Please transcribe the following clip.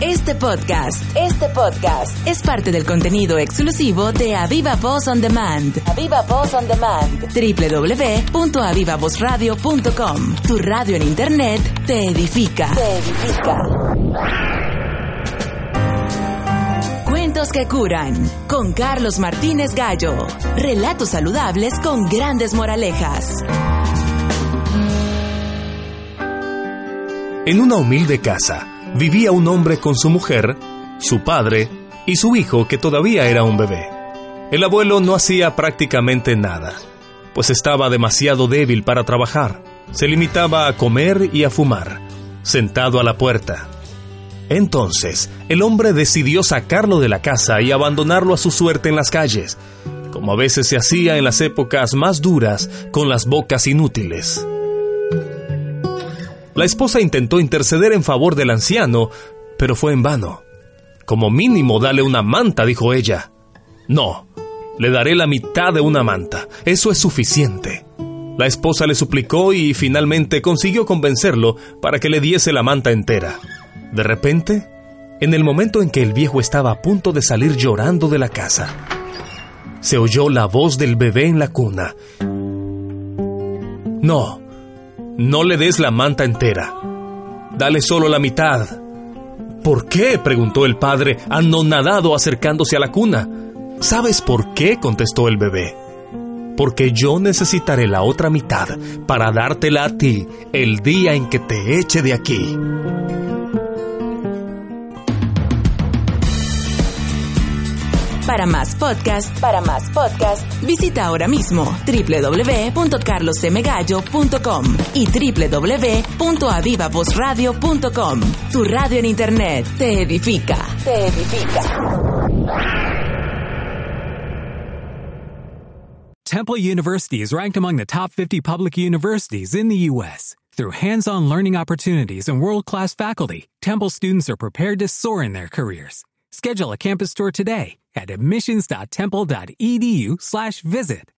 Este podcast, este podcast es parte del contenido exclusivo de Aviva Voz on Demand. Aviva Voz on Demand. www.avivavozradio.com. Tu radio en internet te edifica. Te edifica. Cuentos que curan con Carlos Martínez Gallo. Relatos saludables con grandes moralejas. En una humilde casa vivía un hombre con su mujer, su padre y su hijo que todavía era un bebé. El abuelo no hacía prácticamente nada, pues estaba demasiado débil para trabajar. Se limitaba a comer y a fumar, sentado a la puerta. Entonces, el hombre decidió sacarlo de la casa y abandonarlo a su suerte en las calles, como a veces se hacía en las épocas más duras con las bocas inútiles. La esposa intentó interceder en favor del anciano, pero fue en vano. Como mínimo dale una manta, dijo ella. No, le daré la mitad de una manta. Eso es suficiente. La esposa le suplicó y finalmente consiguió convencerlo para que le diese la manta entera. De repente, en el momento en que el viejo estaba a punto de salir llorando de la casa, se oyó la voz del bebé en la cuna. No, no le des la manta entera. Dale solo la mitad. ¿Por qué? preguntó el padre, anonadado acercándose a la cuna. ¿Sabes por qué? contestó el bebé. Porque yo necesitaré la otra mitad para dártela a ti el día en que te eche de aquí. Para más podcast, para más podcast, visita ahora mismo www.carlosmgallo.com y www.avivavozradio.com. Tu radio en internet te edifica, te edifica. Temple University is ranked among the top 50 public universities in the U.S. Through hands-on learning opportunities and world-class faculty, Temple students are prepared to soar in their careers. Schedule a campus tour today at admissions.temple.edu slash visit.